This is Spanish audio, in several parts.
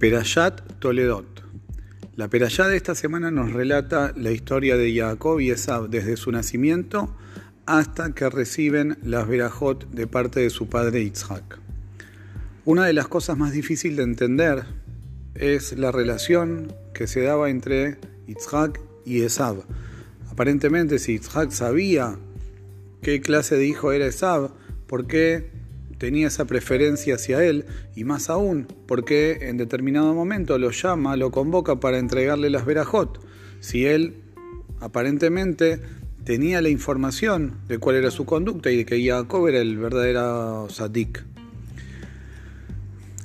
Perayat Toledot. La Perayat de esta semana nos relata la historia de Jacob y Esab desde su nacimiento hasta que reciben las Berajot de parte de su padre Yitzhak. Una de las cosas más difíciles de entender es la relación que se daba entre Yitzhak y Esab. Aparentemente, si Yitzhak sabía qué clase de hijo era Esab, ¿por qué tenía esa preferencia hacia él y más aún porque en determinado momento lo llama, lo convoca para entregarle las verajot. Si él aparentemente tenía la información de cuál era su conducta y de que Jacob era el verdadero sadik.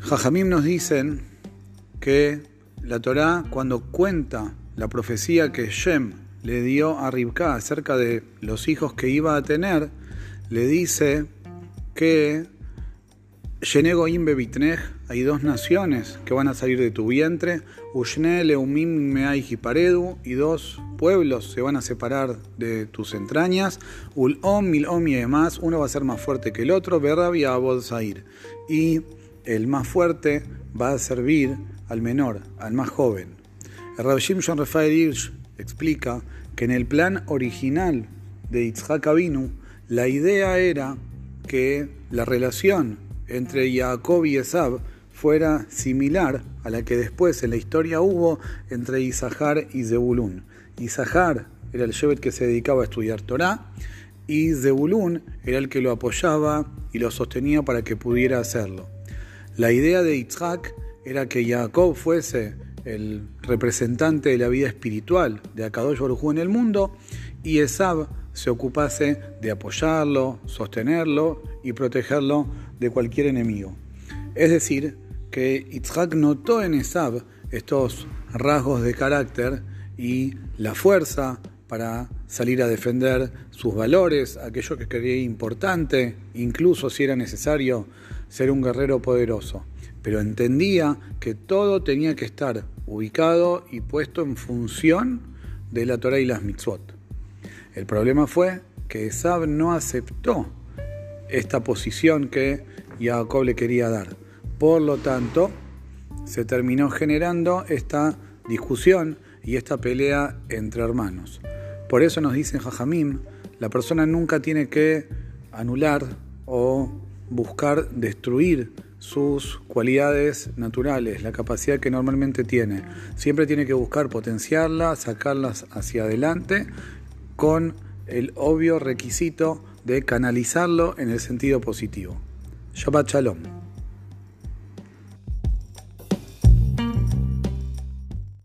Jajamim nos dicen que la Torá cuando cuenta la profecía que Shem le dio a Ribka acerca de los hijos que iba a tener, le dice que hay dos naciones que van a salir de tu vientre, Ushne, Leumim, Paredu, y dos pueblos se van a separar de tus entrañas, Ulom, Milom y demás, uno va a ser más fuerte que el otro, Berrab y Abod y el más fuerte va a servir al menor, al más joven. El Rab Shimshon Rafael explica que en el plan original de Yitzhak Avinu, la idea era que la relación entre Jacob y Esab fuera similar a la que después en la historia hubo entre Isahar y Zebulún. Isahar era el Shevet que se dedicaba a estudiar Torah y Zebulún era el que lo apoyaba y lo sostenía para que pudiera hacerlo. La idea de Yitzhak era que Jacob fuese el representante de la vida espiritual de Akadosh Baruj en el mundo y Esab se ocupase de apoyarlo, sostenerlo y protegerlo de cualquier enemigo. Es decir, que Yitzhak notó en Esab estos rasgos de carácter y la fuerza para salir a defender sus valores, aquello que creía importante, incluso si era necesario ser un guerrero poderoso. Pero entendía que todo tenía que estar ubicado y puesto en función de la Torah y las mitzvot. El problema fue que Esab no aceptó esta posición que Jacob le quería dar. Por lo tanto, se terminó generando esta discusión y esta pelea entre hermanos. Por eso nos dicen Jajamim, la persona nunca tiene que anular o buscar destruir sus cualidades naturales, la capacidad que normalmente tiene. Siempre tiene que buscar potenciarla, sacarlas hacia adelante con el obvio requisito de canalizarlo en el sentido positivo. Shabbat Shalom.